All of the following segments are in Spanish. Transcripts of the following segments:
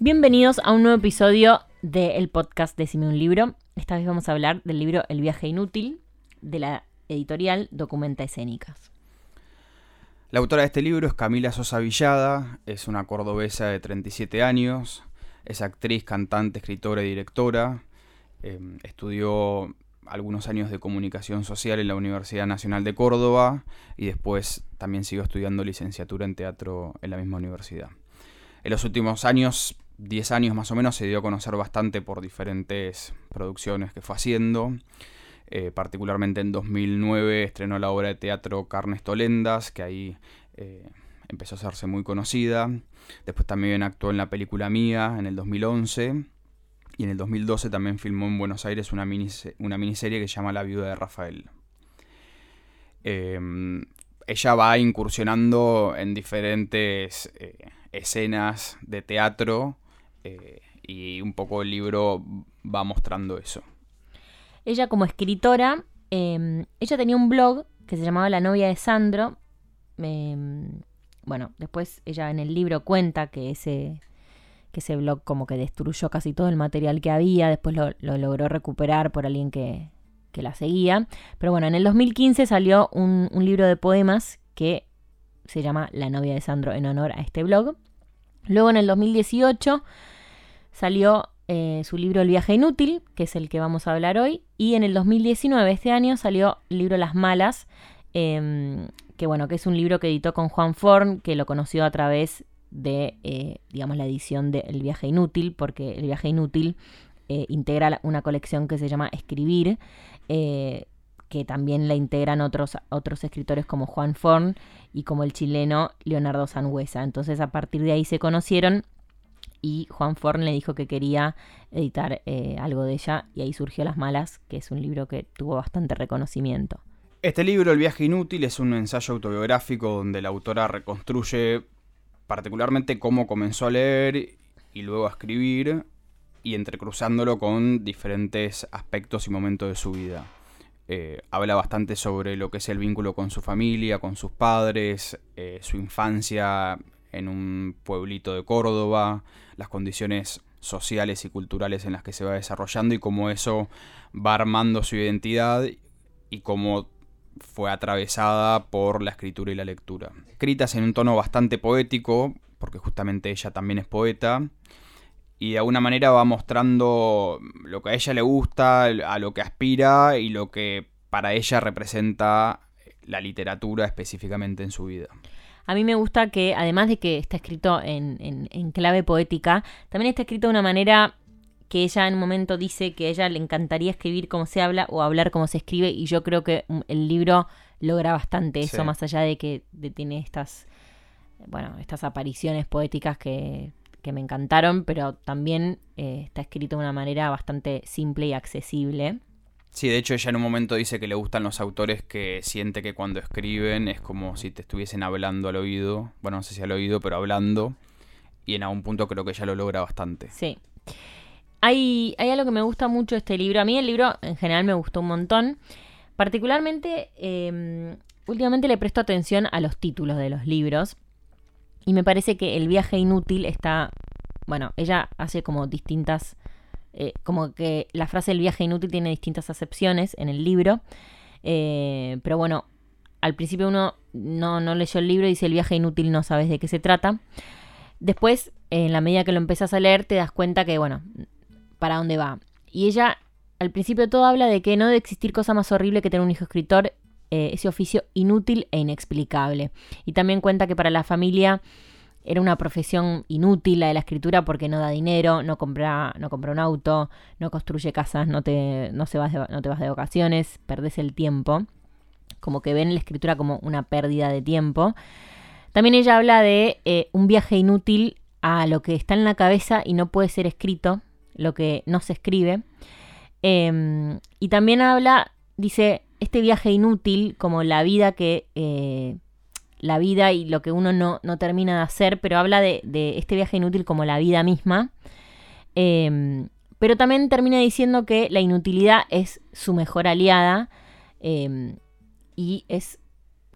Bienvenidos a un nuevo episodio del podcast Decime un libro. Esta vez vamos a hablar del libro El viaje inútil de la editorial Documenta Escénicas. La autora de este libro es Camila Sosa Villada, es una cordobesa de 37 años, es actriz, cantante, escritora y directora. Eh, estudió algunos años de comunicación social en la Universidad Nacional de Córdoba y después también siguió estudiando licenciatura en teatro en la misma universidad. En los últimos años 10 años más o menos se dio a conocer bastante por diferentes producciones que fue haciendo. Eh, particularmente en 2009 estrenó la obra de teatro Carnes Tolendas, que ahí eh, empezó a hacerse muy conocida. Después también actuó en la película Mía en el 2011. Y en el 2012 también filmó en Buenos Aires una, una miniserie que se llama La viuda de Rafael. Em, ella va incursionando en diferentes eh, escenas de teatro y un poco el libro va mostrando eso. Ella como escritora, em, ella tenía un blog que se llamaba La novia de Sandro. Em, bueno, después ella en el libro cuenta que ese, que ese blog como que destruyó casi todo el material que había, después lo, logró recuperar por alguien que, que, la seguía. Pero bueno, en el 2015 salió un, un libro de poemas que se llama La novia de Sandro en honor a este blog. Luego en el 2018 salió eh, su libro El viaje inútil, que es el que vamos a hablar hoy, y en el 2019, este año, salió el libro Las malas, em, que bueno, que es un libro que editó con Juan Forn, que lo conoció a través de, eh, digamos, la edición de El viaje inútil, porque El viaje inútil eh, integra una colección que se llama Escribir, que también la integran otros, otros escritores como Juan Forn y como el chileno Leonardo Sangüesa. Entonces a partir de ahí se conocieron y Juan Forn le dijo que quería editar eh, algo de ella y ahí surgió Las Malas, que es un libro que tuvo bastante reconocimiento. Este libro, El viaje inútil, es un ensayo autobiográfico donde la autora reconstruye particularmente cómo comenzó a leer y luego a escribir y entrecruzándolo con diferentes aspectos y momentos de su vida. Eh, habla bastante sobre lo que es el vínculo con su familia, con sus padres, eh, su infancia en un pueblito de Córdoba, las condiciones sociales y culturales en las que se va desarrollando y cómo eso va armando su identidad y cómo fue atravesada por la escritura y la lectura. Escritas en un tono bastante poético, porque justamente ella también es poeta, y de alguna manera va mostrando lo que a ella le gusta, a lo que aspira y lo que para ella representa la literatura específicamente en su vida. A mí me gusta que, además de que está escrito en, clave poética, también está escrito de una manera que ella en un momento dice que a ella le encantaría escribir como se habla o hablar como se escribe y yo creo que mm, el libro logra bastante eso, más allá de que tiene estas, bueno, estas apariciones poéticas que, me encantaron, pero también eh, está escrito de una manera bastante simple y accesible. Sí, de hecho ella en un momento dice que le gustan los autores que siente que cuando escriben es como si te estuviesen hablando al oído. Bueno, no sé si al oído, pero hablando. Y en algún punto creo que ella lo logra bastante. Sí. Hay, hay algo que me gusta mucho este libro. A mí el libro en general me gustó un montón. Particularmente, em, últimamente le presto atención a los títulos de los libros. Y me parece que El viaje inútil está... Bueno, ella hace como distintas eh, como que la frase el viaje inútil tiene distintas acepciones en el libro. Eh, pero bueno, al principio uno no, no leyó el libro y dice el viaje inútil no sabes de qué se trata. Después, en la medida que lo empezás a leer, te das cuenta que, bueno, para dónde va. Y ella, al principio todo, habla de que no debe existir cosa más horrible que tener un hijo escritor, eh, ese oficio inútil e inexplicable. Y también cuenta que para la familia era una profesión inútil la de la escritura porque no da dinero, no compra, no compra un auto, no construye casas, no te, no, se vas no te vas de vacaciones, perdes el tiempo. Como que ven la escritura como una pérdida de tiempo. También ella habla de eh, un viaje inútil a lo que está en la cabeza y no puede ser escrito, lo que no se escribe. Em, y también habla, dice, este viaje inútil como la vida que... eh, la vida y lo que uno no, no termina de hacer, pero habla de, de este viaje inútil como la vida misma. Eh, pero también termina diciendo que la inutilidad es su mejor aliada eh, y es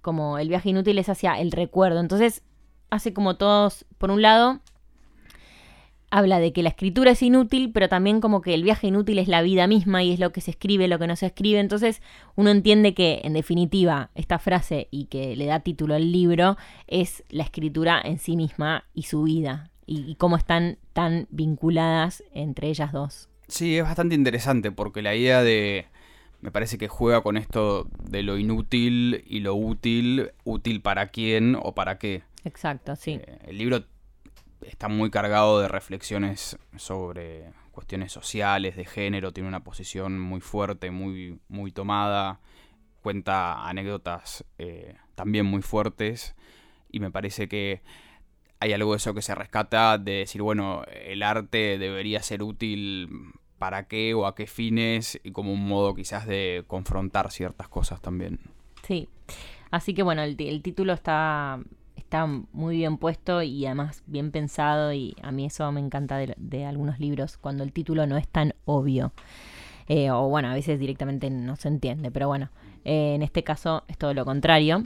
como el viaje inútil es hacia el recuerdo. Entonces hace como todos, por un lado, habla de que la escritura es inútil, pero también como que el viaje inútil es la vida misma y es lo que se escribe, lo que no se escribe. Entonces uno entiende que en definitiva esta frase y que le da título al libro es la escritura en sí misma y su vida y, y cómo están tan vinculadas entre ellas dos. Sí, es bastante interesante porque la idea de... Me parece que juega con esto de lo inútil y lo útil, útil para quién o para qué. Exacto, sí. Eh, el libro está muy cargado de reflexiones sobre cuestiones sociales, de género, tiene una posición muy fuerte, muy, muy tomada, cuenta anécdotas eh, también muy fuertes y me parece que hay algo de eso que se rescata de decir, bueno, el arte debería ser útil para qué o a qué fines y como un modo quizás de confrontar ciertas cosas también. Sí. Así que bueno, el, título está, está muy bien puesto y además bien pensado y a mí eso me encanta de, de algunos libros, cuando el título no es tan obvio. Eh, o bueno, a veces directamente no se entiende, pero bueno, eh, en este caso es todo lo contrario.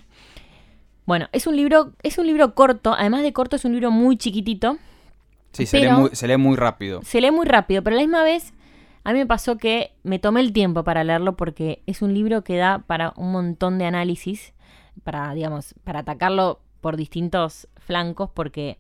Bueno, es un libro, es un libro corto, además de corto es un libro muy chiquitito, Sí, se, lee muy, se lee muy rápido. se lee muy rápido, pero a la misma vez a mí me pasó que me tomé el tiempo para leerlo porque es un libro que da para un montón de análisis, para, digamos, para atacarlo por distintos flancos, porque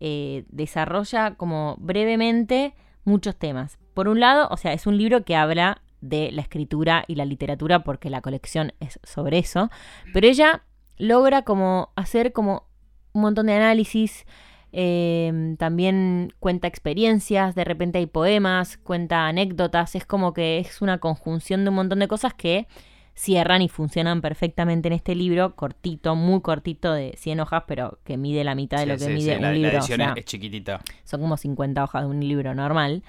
eh, desarrolla como brevemente muchos temas. Por un lado, o sea, es un libro que habla de la escritura y la literatura porque la colección es sobre eso, pero ella logra como hacer como un montón de análisis, eh, también cuenta experiencias, de repente hay poemas, cuenta anécdotas, es como que es una conjunción de un montón de cosas que cierran y funcionan perfectamente en este libro, cortito, muy cortito de 100 hojas, pero que mide la mitad de Sí, lo que sí, mide sí, la, un la libro. o edición sea, es- chiquitita. son como 50 hojas de un libro normal.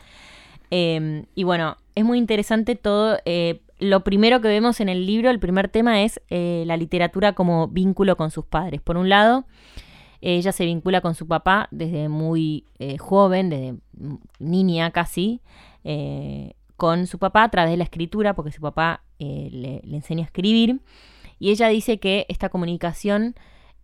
Eh, y bueno, es muy interesante todo. eh, lo primero que vemos en el libro, el primer tema es eh, la literatura como vínculo con sus padres. Por un lado, ella se vincula con su papá desde muy eh, joven, desde niña casi, eh, con su papá a través de la escritura, porque su papá eh, le, enseña a escribir. Y ella dice que esta comunicación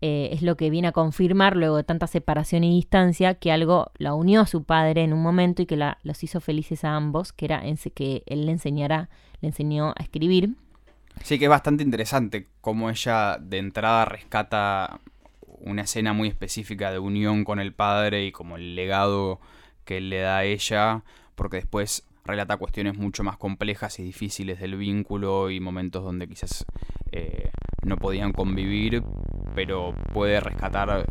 eh, es lo que viene a confirmar luego de tanta separación y distancia que algo la unió a su padre en un momento y que la- los hizo felices a ambos, que era que él le enseñara, le enseñó a escribir. Sí, que es bastante interesante cómo ella de entrada rescata una escena muy específica de unión con el padre y como el legado que le da a ella, porque después relata cuestiones mucho más complejas y difíciles del vínculo y momentos donde quizás eh, no podían convivir, pero puede rescatar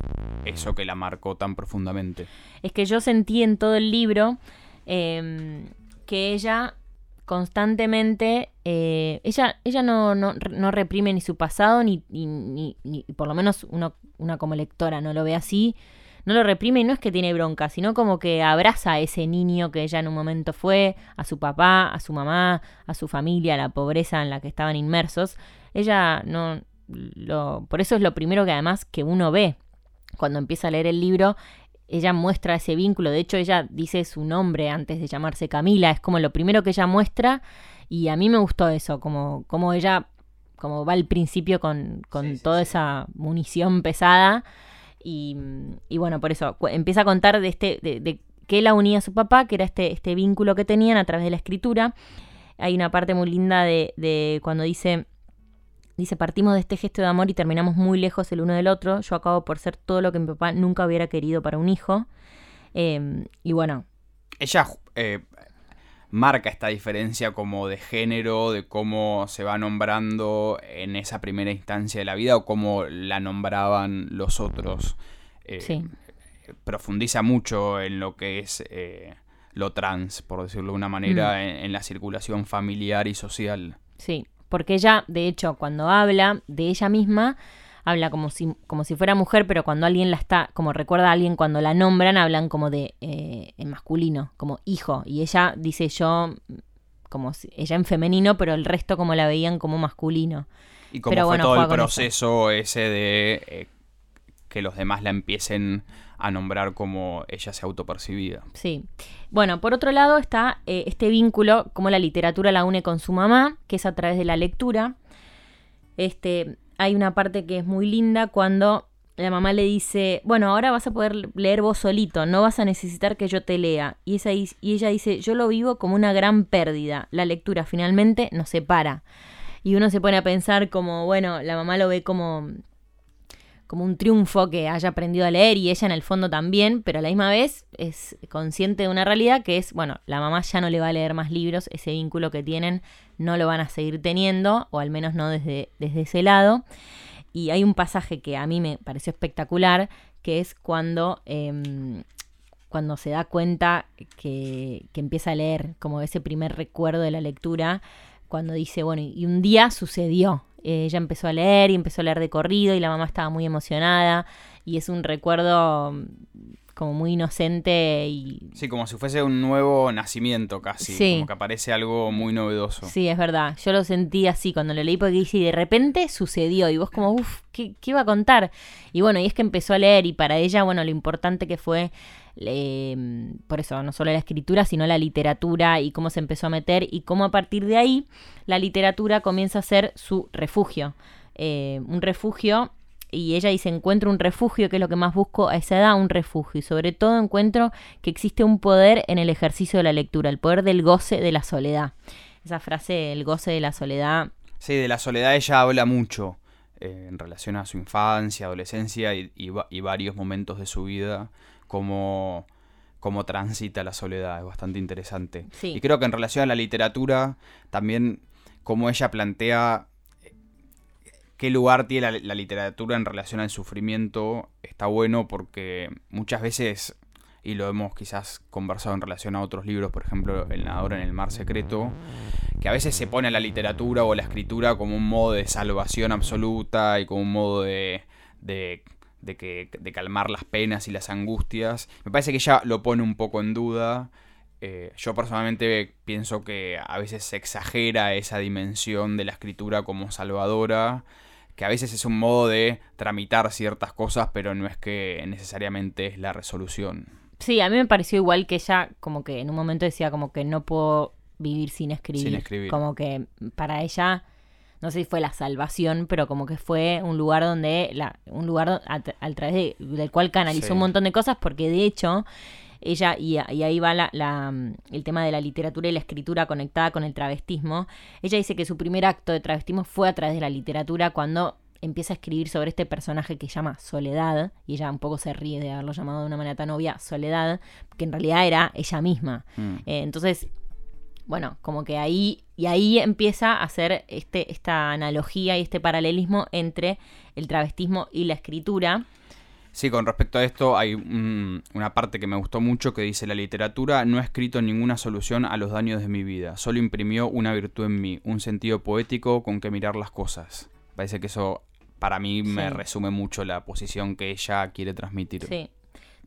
eso que la marcó tan profundamente. Es que yo sentí en todo el libro eh, que ella constantemente, eh, ella, ella no, no, no reprime ni su pasado, ni, ni, ni- ni- por lo menos uno, una como lectora no lo ve así, no lo reprime y no es que tiene bronca, sino como que abraza a ese niño que ella en un momento fue, a su papá, a su mamá, a su familia, a la pobreza en la que estaban inmersos. Ella no, lo, por eso es lo primero que además que uno ve cuando empieza a leer el libro, ella muestra ese vínculo. De hecho, ella dice su nombre antes de llamarse Camila. Es como lo primero que ella muestra. Y a mí me gustó eso, como, como ella como va al principio con, con Sí, toda sí. esa munición pesada. Y, bueno, por eso empieza a contar de este, de, de qué la unía a su papá, que era este, este vínculo que tenían a través de la escritura. Hay una parte muy linda de, cuando dice, dice, partimos de este gesto de amor y terminamos muy lejos el uno del otro. Yo acabo por ser todo lo que mi papá nunca hubiera querido para un hijo. Eh, y bueno, Ella eh, marca esta diferencia como de género, de cómo se va nombrando en esa primera instancia de la vida o cómo la nombraban los otros. Eh, Sí. Profundiza mucho en lo que es eh, lo trans, por decirlo de una manera, en, en la circulación familiar y social. Sí, porque ella, de hecho, cuando habla de ella misma, habla como si, como si fuera mujer, pero cuando alguien la está, como recuerda a alguien cuando la nombran, hablan como de eh, en masculino, como hijo. Y ella dice yo, como ella en femenino, pero el resto como la veían como masculino. Y como fue todo el proceso ese de eh, que los demás la empiecen a nombrar como ella se autopercibida. Sí. Bueno, por otro lado está eh, este vínculo, como la literatura la une con su mamá, que es a través de la lectura. Este, hay una parte que es muy linda cuando la mamá le dice, bueno, ahora vas a poder leer vos solito, no vas a necesitar que yo te lea. Y, esa, y ella dice, yo lo vivo como una gran pérdida. La lectura finalmente nos separa. Y uno se pone a pensar como, bueno, la mamá lo ve como como un triunfo que haya aprendido a leer y ella en el fondo también, pero a la misma vez es consciente de una realidad que es, bueno, la mamá ya no le va a leer más libros, ese vínculo que tienen no lo van a seguir teniendo, o al menos no desde, desde ese lado. Y hay un pasaje que a mí me pareció espectacular, que es cuando, em, cuando se da cuenta que, que empieza a leer, como ese primer recuerdo de la lectura, cuando dice, bueno, y un día sucedió, ella empezó a leer y empezó a leer de corrido y la mamá estaba muy emocionada y es un recuerdo mm, como muy inocente y... Sí, como si fuese un nuevo nacimiento casi, sí. como que aparece algo muy novedoso. Sí, es verdad, yo lo sentí así cuando lo leí porque dice, y de repente sucedió y vos como, uff, ¿qué, ¿qué iba a contar? Y bueno, y es que empezó a leer y para ella, bueno, lo importante que fue por eso, no solo la escritura, sino la literatura y cómo se empezó a meter y cómo a partir de ahí la literatura comienza a ser su refugio. Eh, un refugio, y ella dice, encuentro un refugio, que es lo que más busco a esa edad, un refugio. Y sobre todo encuentro que existe un poder en el ejercicio de la lectura, el poder del goce de la soledad. Esa frase, el goce de la soledad. Sí, de la soledad ella habla mucho. Eh, en relación a su infancia, adolescencia y varios momentos de su vida cómo, cómo transita la soledad, es bastante interesante. Y creo que en relación a la literatura, también cómo ella plantea qué lugar tiene la, literatura en relación al sufrimiento, está bueno porque muchas veces, y lo hemos quizás conversado en relación a otros libros, por ejemplo, El nadador en el mar secreto, que a veces se pone a la literatura o la escritura como un modo de salvación absoluta y como un modo de de, que, de calmar las penas y las angustias. Me parece que ella lo pone un poco en duda. Eh, yo personalmente pienso que a veces se exagera esa dimensión de la escritura como salvadora, que a veces es un modo de tramitar ciertas cosas, pero no es que necesariamente es la resolución. Sí, a mí me pareció igual que ella como que en un momento decía como que no puedo vivir sin escribir. Sin escribir. Como que para ella no sé si fue la salvación, pero como que fue un lugar donde, la, un lugar a, través del cual canalizó un montón de cosas, porque de hecho ella, y, ahí va la, el tema de la literatura y la escritura conectada con el travestismo, ella dice que su primer acto de travestismo fue a través de la literatura cuando empieza a escribir sobre este personaje que llama Soledad, y ella un poco se ríe de haberlo llamado de una manera tan obvia Soledad, que en realidad era ella misma. Mm. Eh, entonces, bueno, como que ahí, y ahí empieza a hacer este, esta analogía y este paralelismo entre el travestismo y la escritura. Sí, con respecto a esto hay una parte que me gustó mucho que dice la literatura no ha escrito ninguna solución a los daños de mi vida, solo imprimió una virtud en mí, un sentido poético con que mirar las cosas. Parece que eso para mí me resume mucho la posición que ella quiere transmitir. Sí.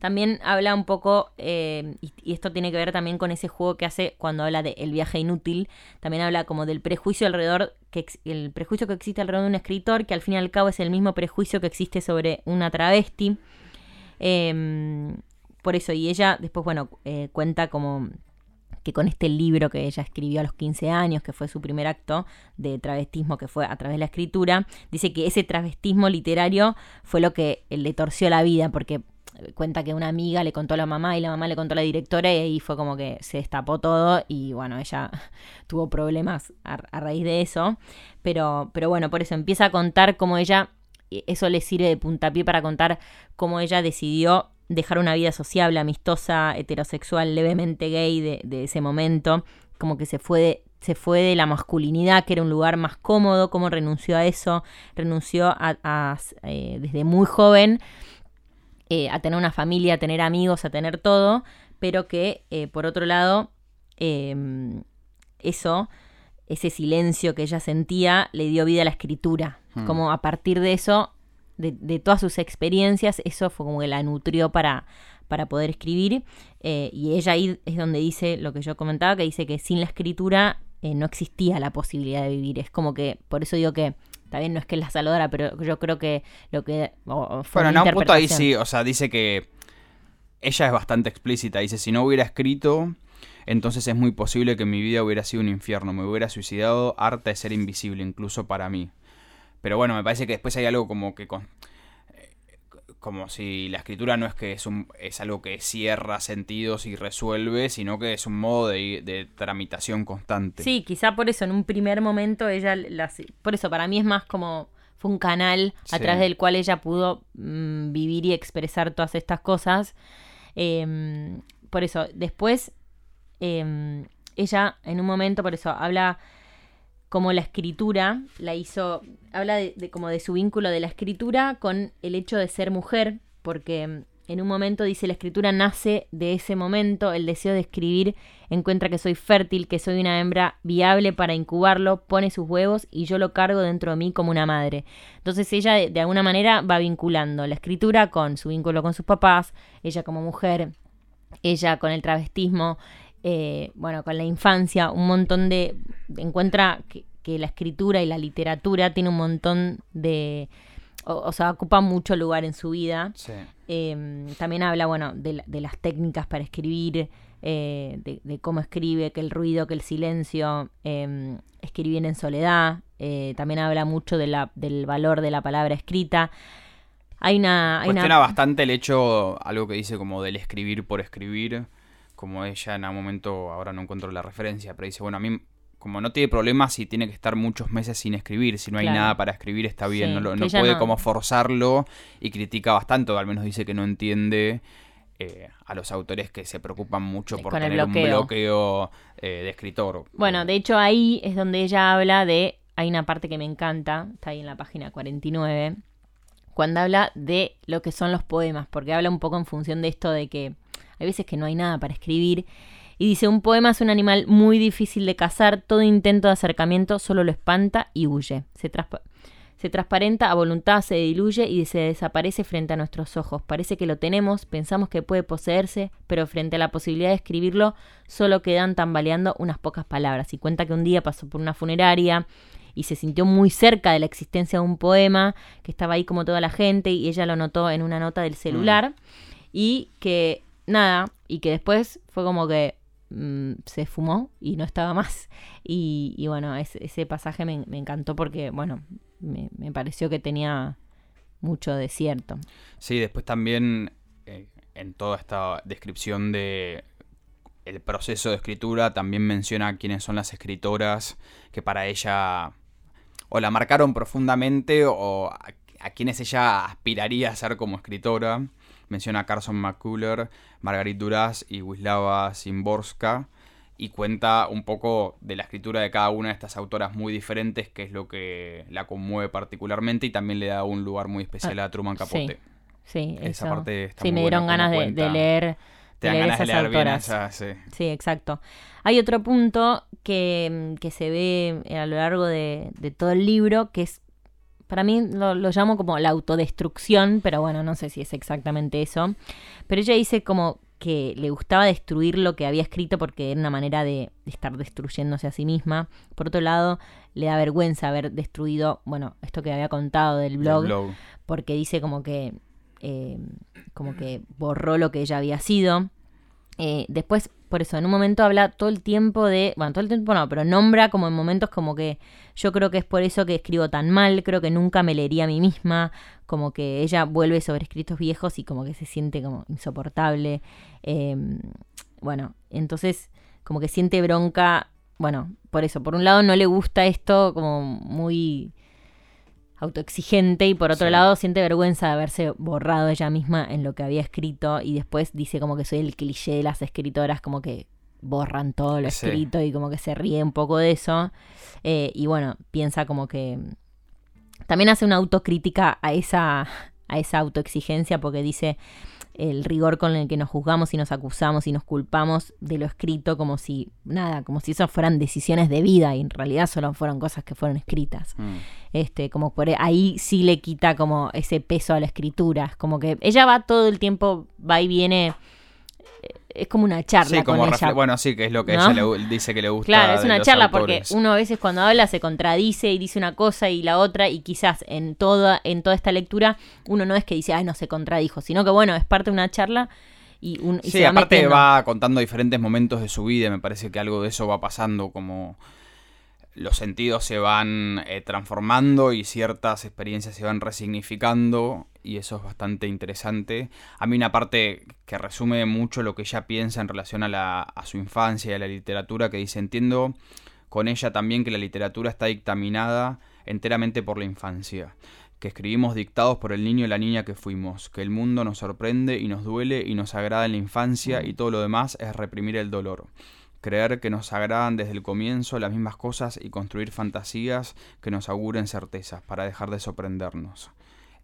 También habla un poco, eh, y, esto tiene que ver también con ese juego que hace cuando habla de el viaje inútil, también habla como del prejuicio alrededor, que el prejuicio que existe alrededor de un escritor, que al fin y al cabo es el mismo prejuicio que existe sobre una travesti. Em, por eso, y ella después, bueno, eh, cuenta como que con este libro que ella escribió a los 15 años, que fue su primer acto de travestismo, que fue a través de la escritura, dice que ese travestismo literario fue lo que le torció la vida, porque cuenta que una amiga le contó a la mamá y la mamá le contó a la directora y ahí fue como que se destapó todo y bueno, ella tuvo problemas a, raíz de eso. Pero, pero bueno, por eso empieza a contar cómo ella, eso le sirve de puntapié para contar cómo ella decidió dejar una vida sociable, amistosa, heterosexual, levemente gay de, ese momento, como que se fue de, se fue de la masculinidad, que era un lugar más cómodo, cómo renunció a eso, renunció a, eh, desde muy joven eh, a tener una familia, a tener amigos, a tener todo, pero que eh, por otro lado, em, eso, ese silencio que ella sentía, le dio vida a la escritura. Hmm. Como a partir de eso, de, todas sus experiencias, eso fue como que la nutrió para, para poder escribir. Eh, y ella ahí es donde dice lo que yo comentaba, que dice que sin la escritura no existía la posibilidad de vivir. Es como que, por eso digo que, también no es que es la salvadora, pero yo creo que lo que... bueno, en un punto ahí sí, o sea, dice que ella es bastante explícita, dice, si no hubiera escrito, entonces es muy posible que mi vida hubiera sido un infierno, me hubiera suicidado harta de ser invisible, incluso para mí. Pero bueno, me parece que después hay algo como que... Con, como si la escritura no es que es, un, es algo que cierra sentidos y resuelve, sino que es un modo de, tramitación constante. Sí, quizá por eso en un primer momento ella, por eso para mí es más como fue un canal a través del cual ella pudo mm, vivir y expresar todas estas cosas. Em, por eso, después em, ella en un momento, por eso habla como la escritura la hizo, habla de, como de su vínculo de la escritura con el hecho de ser mujer, porque mm, en un momento dice la escritura nace de ese momento, el deseo de escribir encuentra que soy fértil, que soy una hembra viable para incubarlo, pone sus huevos y yo lo cargo dentro de mí como una madre. Entonces ella de, alguna manera va vinculando la escritura con su vínculo con sus papás, ella como mujer, ella con el travestismo, eh, bueno, con la infancia, un montón de... encuentra que, la escritura y la literatura tiene un montón de... O, sea, ocupa mucho lugar en su vida. Em, también habla, bueno, de, las técnicas para escribir, eh, de, cómo escribe, que el ruido, que el silencio, eh, escribir en soledad. Eh, también habla mucho de la, del valor de la palabra escrita. Hay una... Hay Cuestiona bastante el hecho, algo que dice como del escribir por escribir como ella en un momento, ahora no encuentro la referencia, pero dice, bueno, a mí como no tiene problemas si tiene que estar muchos meses sin escribir, si no hay nada para escribir está bien, no, no puede como forzarlo y critica bastante, o al menos dice que no entiende eh, a los autores que se preocupan mucho por tener un bloqueo eh, de escritor. Bueno, de hecho ahí es donde ella habla de, hay una parte que me encanta, está ahí en la página 49, cuando habla de lo que son los poemas, porque habla un poco en función de esto de que hay veces que no hay nada para escribir. Y dice, un poema es un animal muy difícil de cazar, todo intento de acercamiento solo lo espanta y huye. Se, se transparenta a voluntad, se diluye y se desaparece frente a nuestros ojos. Parece que lo tenemos, pensamos que puede poseerse, pero frente a la posibilidad de escribirlo solo quedan tambaleando unas pocas palabras. Y cuenta que un día pasó por una funeraria y se sintió muy cerca de la existencia de un poema, que estaba ahí como toda la gente y ella lo notó en una nota del celular. Mm. Y que nada, y que después fue como que mm, se fumó y no estaba más. Y, bueno, ese pasaje me, encantó porque, bueno, me, pareció que tenía mucho de cierto. Sí, después también eh, en toda esta descripción de el proceso de escritura también menciona quiénes son las escritoras que para ella o la marcaron profundamente o a, a quienes ella aspiraría a ser como escritora. Menciona a Carson McCuller, Margarit Duras y Wisława Szymborska y cuenta un poco de la escritura de cada una de estas autoras muy diferentes, que es lo que la conmueve particularmente y también le da un lugar muy especial a Truman Capote. Sí, esa parte está Sí, me dieron ganas de, leer. Te dan ganas de leer autoras. bien sí. sí. exacto. Hay otro punto que, se ve a lo largo de, de todo el libro, que es para mí lo, llamo como la autodestrucción, pero bueno, no sé si es exactamente eso. Pero ella dice como que le gustaba destruir lo que había escrito porque era una manera de, estar destruyéndose a sí misma. Por otro lado, le da vergüenza haber destruido, bueno, esto que había contado del blog, porque dice como que, eh, como que borró lo que ella había sido. Eh, después, por eso, en un momento habla todo el tiempo de, bueno, todo el tiempo no, pero nombra como en momentos como que yo creo que es por eso que escribo tan mal, creo que nunca me leería a mí misma, como que ella vuelve sobre escritos viejos y como que se siente como insoportable. Em, bueno, entonces como que siente bronca, bueno, por eso, por un lado no le gusta esto como muy autoexigente y por otro lado siente vergüenza de haberse borrado ella misma en lo que había escrito y después dice como que soy el cliché de las escritoras como que borran todo lo escrito y como que se ríe un poco de eso. Eh, y bueno piensa como que también hace una autocrítica a esa a esa autoexigencia porque dice el rigor con el que nos juzgamos y nos acusamos y nos culpamos de lo escrito como si, nada, como si eso fueran decisiones de vida y en realidad solo fueron cosas que fueron escritas. Mm. Este, como por ahí sí le quita como ese peso a la escritura. como que ella va todo el tiempo, va y viene, es como una charla Sí, como con ella. Bueno, sí, que es lo que ¿no? ella le dice que le gusta. Claro, es una charla autores. porque uno a veces cuando habla se contradice y dice una cosa y la otra y quizás en toda en toda esta lectura uno no es que dice, ay, no se contradijo, sino que bueno, es parte de una charla y, un, y Sí, se va aparte metiendo. va contando diferentes momentos de su vida, me parece que algo de eso va pasando, como los sentidos se van eh, transformando y ciertas experiencias se van resignificando y eso es bastante interesante. A mí una parte que resume mucho lo que ella piensa en relación a, la, a su infancia y a la literatura, que dice, entiendo con ella también que la literatura está dictaminada enteramente por la infancia que escribimos dictados por el niño y la niña que fuimos, que el mundo nos sorprende y nos duele y nos agrada en la infancia y todo lo demás es reprimir el dolor. Creer que nos agradan desde el comienzo las mismas cosas y construir fantasías que nos auguren certezas para dejar de sorprendernos.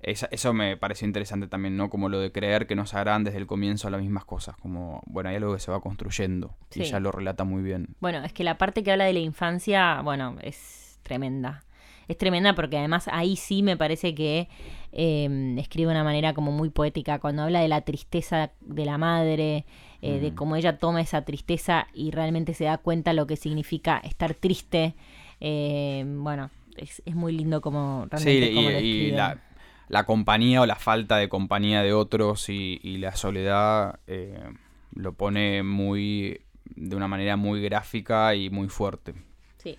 Esa- eso me pareció interesante también, ¿no? Como lo de creer que nos agradan desde el comienzo las mismas cosas, como, bueno, hay algo que se va construyendo y Sí. ella lo relata muy bien. Bueno, es que la parte que habla de la infancia, bueno, es tremenda. Es tremenda porque además ahí sí me parece que eh, escribe de una manera como muy poética. Cuando habla de la tristeza de la madre, eh, de cómo ella toma esa tristeza y realmente se da cuenta lo que significa estar triste. eh, bueno, es, es muy lindo como Sí, realmente y, lo y la, la compañía o la falta de compañía de otros y, la soledad eh, lo pone muy de una manera muy gráfica y muy fuerte. Sí.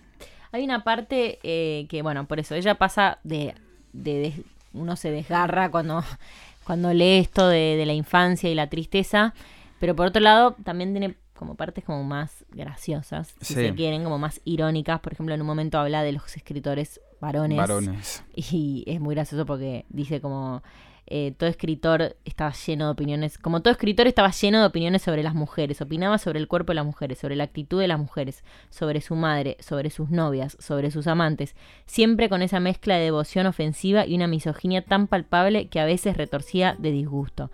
Hay una parte eh, que, bueno, por eso ella pasa de, de, uno se desgarra cuando, cuando lee esto de, de la infancia y la tristeza, pero por otro lado también tiene como partes como más graciosas, si Sí. se quieren, como más irónicas. Por ejemplo, en un momento habla de los escritores varones. Varones. Y es muy gracioso porque dice como eh, todo escritor estaba lleno de opiniones, como todo escritor estaba lleno de opiniones sobre las mujeres, opinaba sobre el cuerpo de las mujeres, sobre la actitud de las mujeres, sobre su madre, sobre sus novias, sobre sus amantes, siempre con esa mezcla de devoción ofensiva y una misoginia tan palpable que a veces retorcía de disgusto.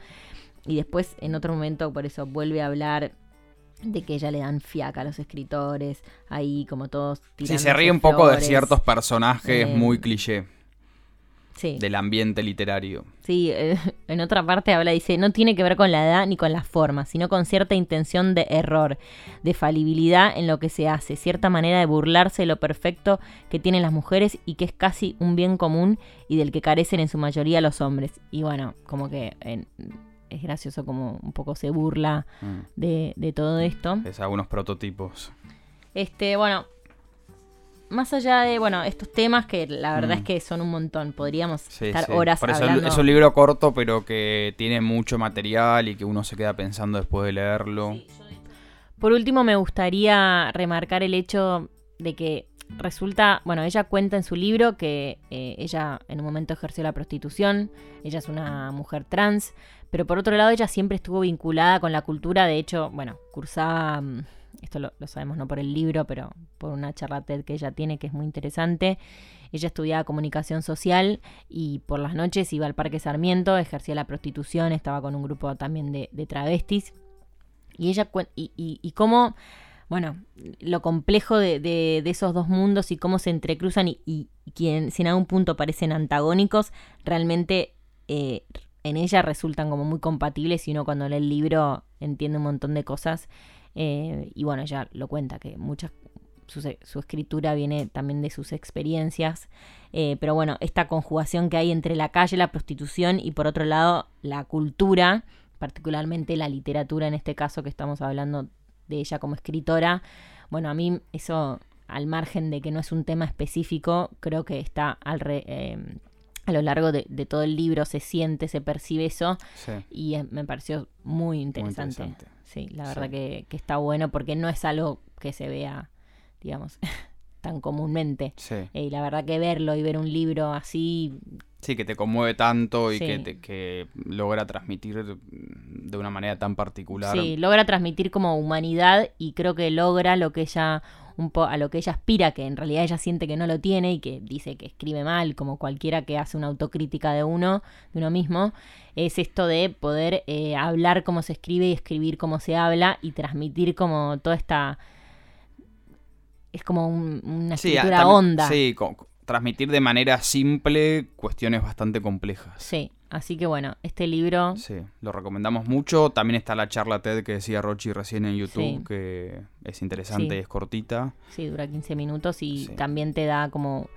Y después, en otro momento, por eso vuelve a hablar de que ella le dan fiaca a los escritores, ahí como todos Sí, se ríe un poco de ciertos personajes Eh, muy cliché Sí. del ambiente literario. Sí, eh, en otra parte habla, dice, no tiene que ver con la edad ni con la forma, sino con cierta intención de error, de falibilidad en lo que se hace, cierta manera de burlarse de lo perfecto que tienen las mujeres y que es casi un bien común y del que carecen en su mayoría los hombres. Y bueno, como que eh, es gracioso como un poco se burla Mm. de, de todo esto. Es algunos prototipos. Este, bueno, más allá de, bueno, estos temas que la verdad Mm. es que son un montón, podríamos Sí, estar sí. horas Por eso hablando. es un libro corto, pero que tiene mucho material y que uno se queda pensando después de leerlo. Por último, me gustaría remarcar el hecho de que resulta, bueno, ella cuenta en su libro que eh, ella en un momento ejerció la prostitución, ella es una mujer trans, pero por otro lado ella siempre estuvo vinculada con la cultura, de hecho, bueno, cursaba, mm, esto lo, sabemos no por el libro, pero por una charla TED que ella tiene que es muy interesante. Ella estudiaba comunicación social y por las noches iba al Parque Sarmiento, ejercía la prostitución, estaba con un grupo también de, travestis. Y ella y cómo, bueno, lo complejo de, de- de esos dos mundos y cómo se entrecruzan y, y, quien, si en algún punto parecen antagónicos, realmente eh, en ella resultan como muy compatibles y uno cuando lee el libro entiende un montón de cosas. Eh, y bueno, ella lo cuenta, que muchas su, su escritura viene también de sus experiencias. Eh, pero bueno, esta conjugación que hay entre la calle, la prostitución y por otro lado la cultura, particularmente la literatura en este caso que estamos hablando de ella como escritora. Bueno, a mí eso, al margen de que no es un tema específico, creo que está al re- eh, a lo largo de, de todo el libro, se siente, se percibe eso Sí. y me pareció muy interesante. interesante. Sí, la verdad Sí. que, que está bueno porque no es algo que se vea, digamos, tan comúnmente. Sí. Eh, Y la verdad que verlo y ver un libro así, Sí, que te conmueve tanto y Sí. que, te- que logra transmitir de una manera tan particular. sí, logra transmitir como humanidad y creo que logra lo que ella un po a lo que ella aspira, que en realidad ella siente que no lo tiene y que dice que escribe mal, como cualquiera que hace una autocrítica de uno, de uno mismo, es esto de poder eh, hablar como se escribe y escribir como se habla y transmitir como toda esta es como un- una Sí, escritura también- honda. Sí, co- transmitir de manera simple cuestiones bastante complejas. Sí, Así que bueno, este libro... Sí, lo recomendamos mucho. También está la charla TED que decía Rochi recién en YouTube, Sí. que es interesante Sí. y es cortita. Sí, dura 15 minutos y Sí. también te da como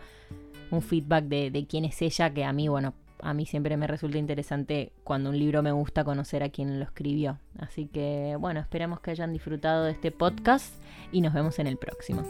un feedback de, de quién es ella, que a mí, bueno, a mí siempre me resulta interesante cuando un libro me gusta conocer a quién lo escribió. Así que bueno, esperamos que hayan disfrutado de este podcast y nos vemos en el próximo.